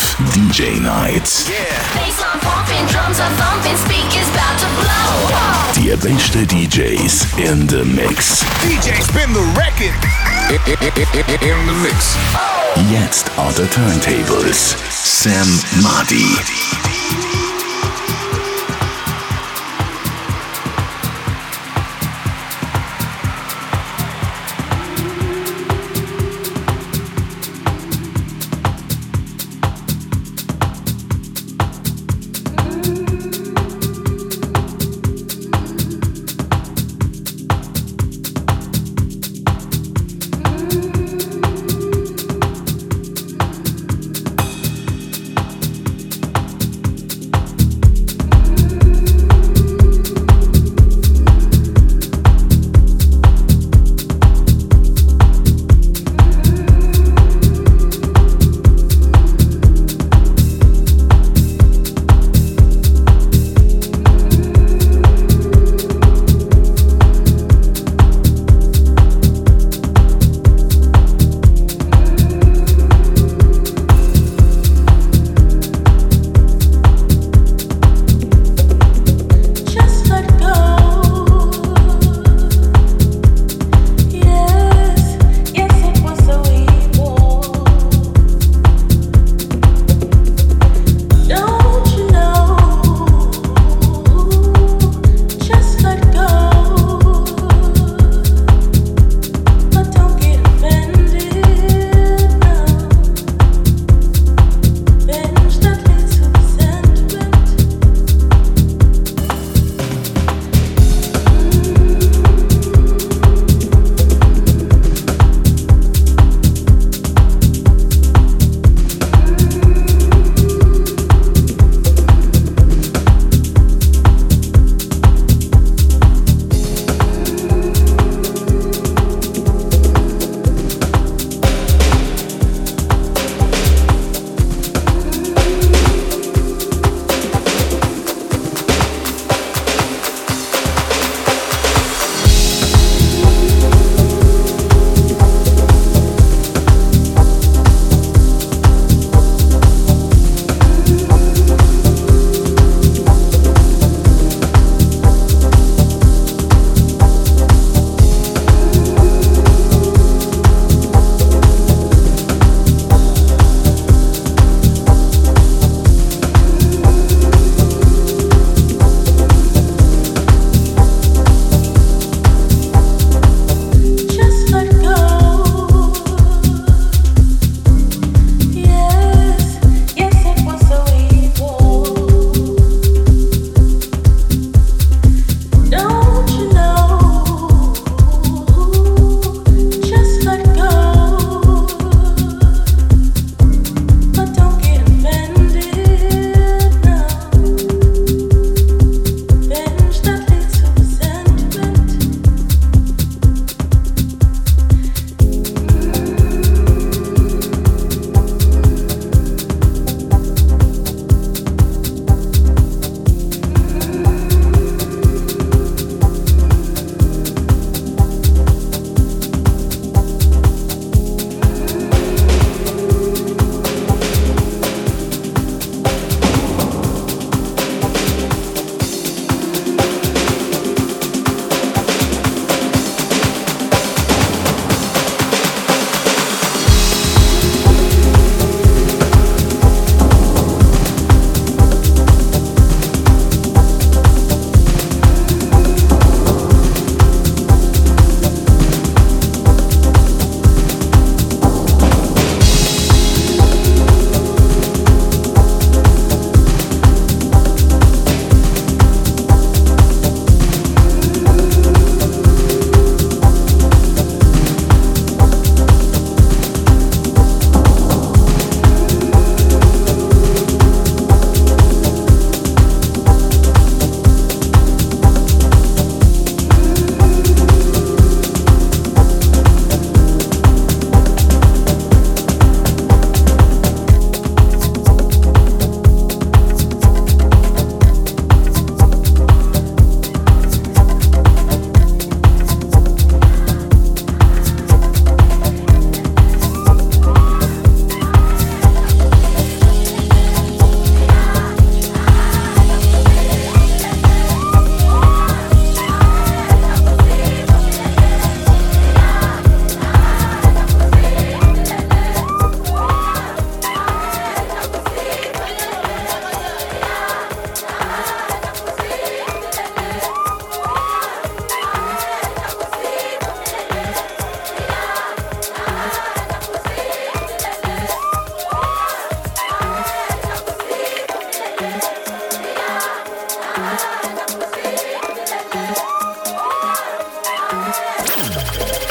Live DJ Night. Die besten DJs in the Mix. DJ spin the record. In the mix. Jetzt on the turntables. Sam Madi.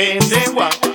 and they want.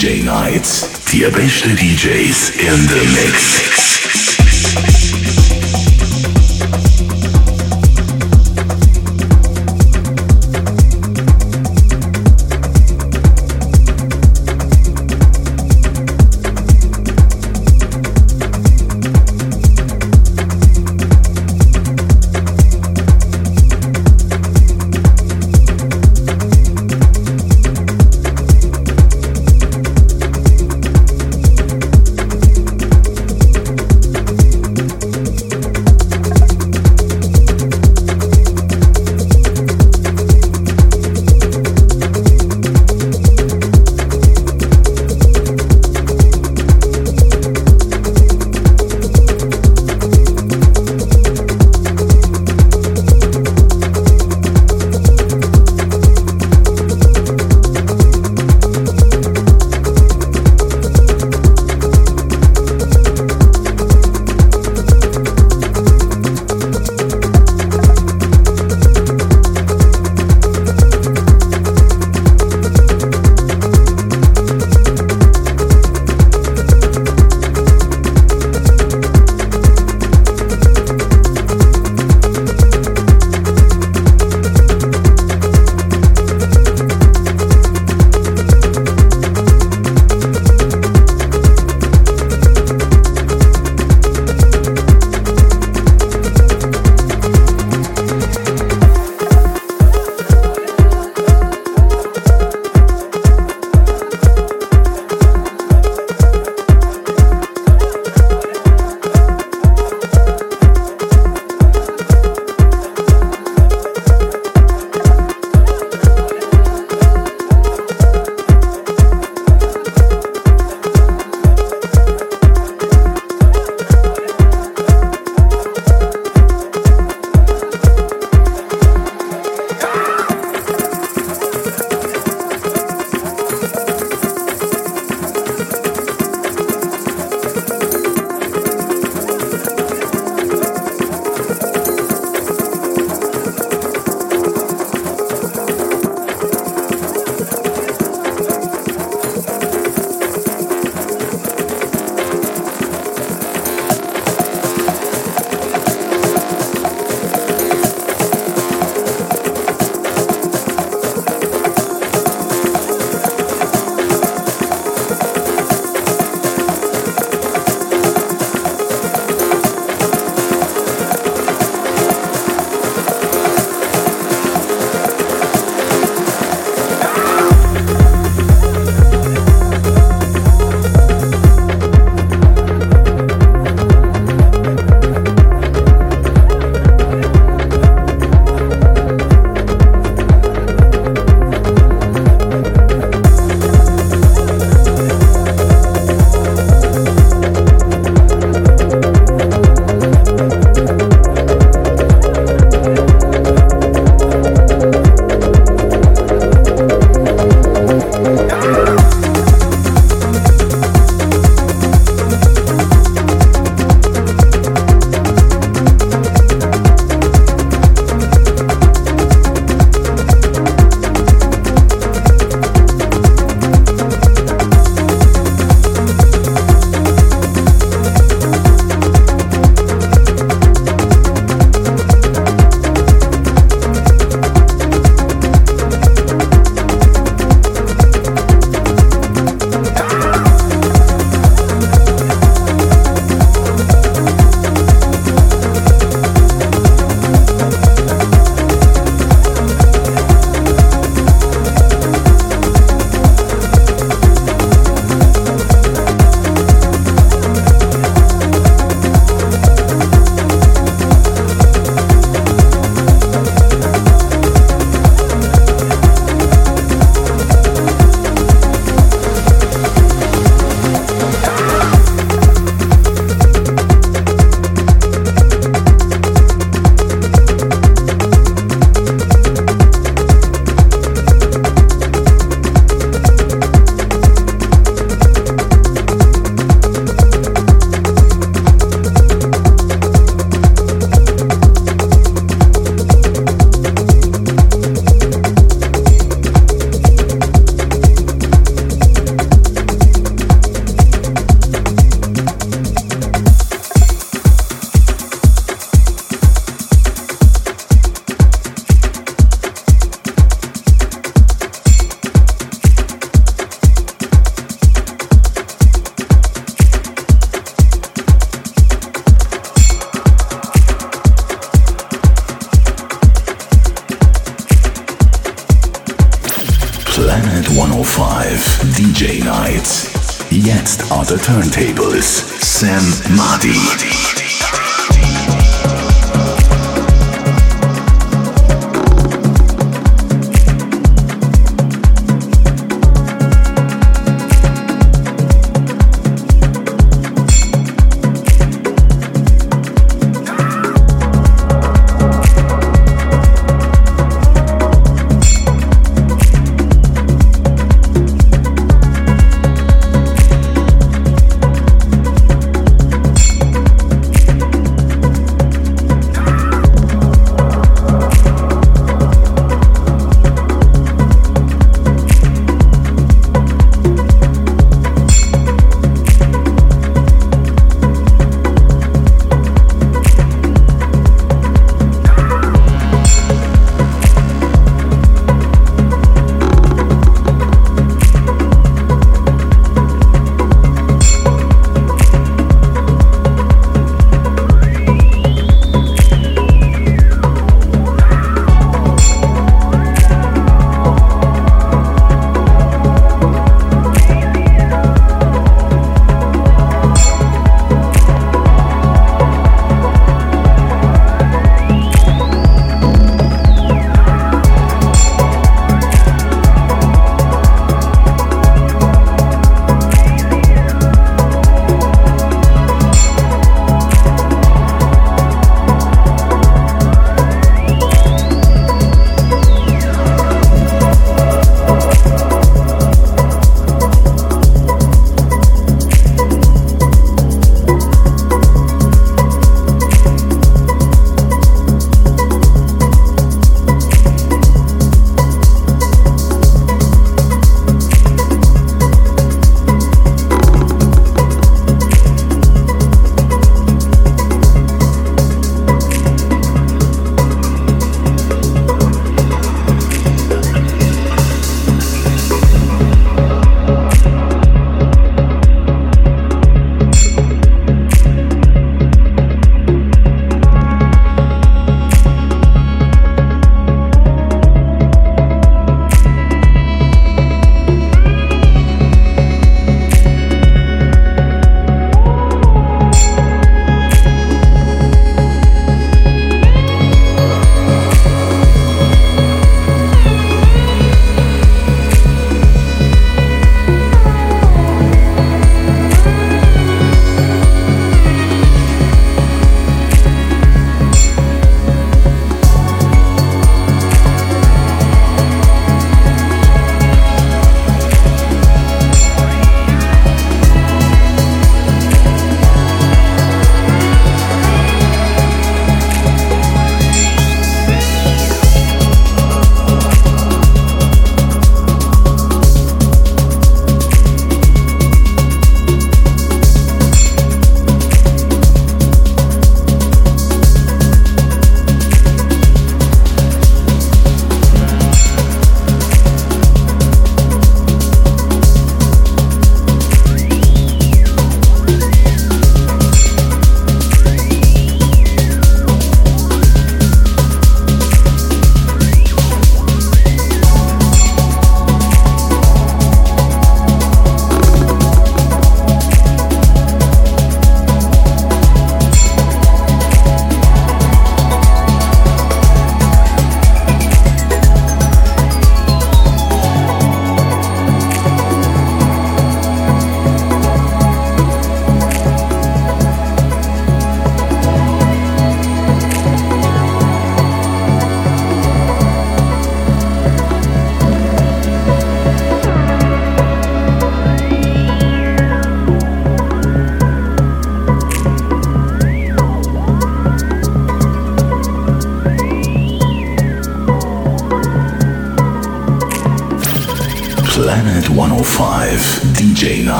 DJ Nights, die besten DJs in the mix.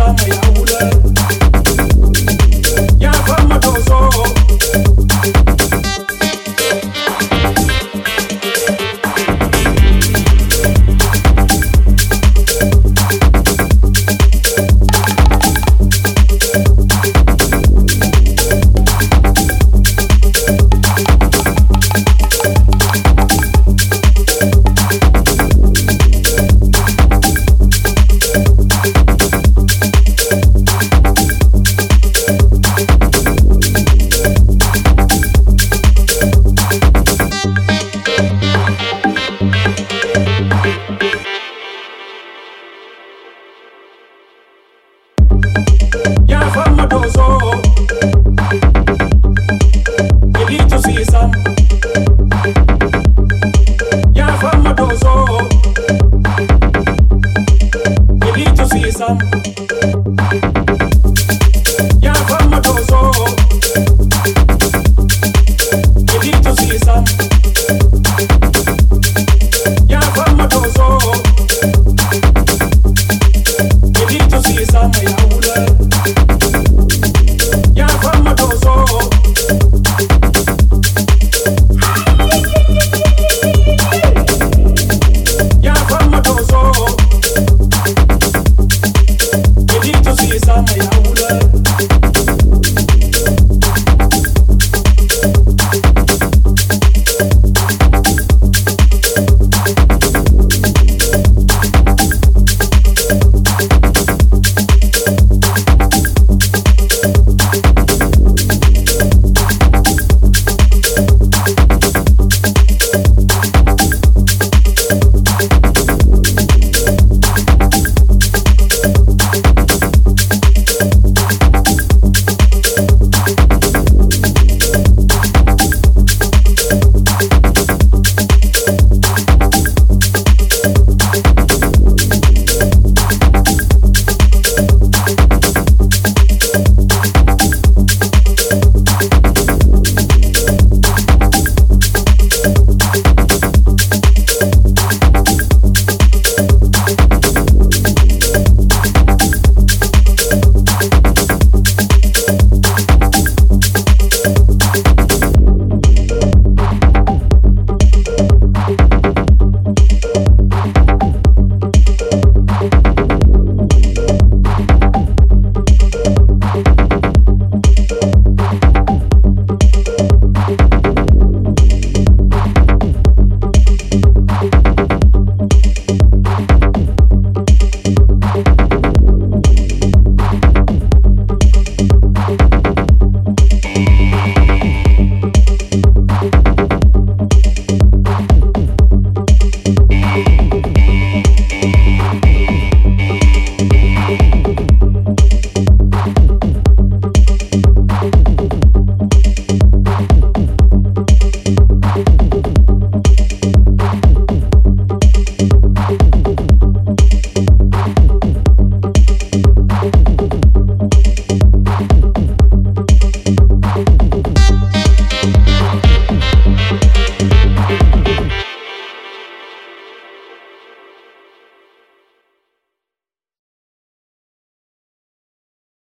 somewhere.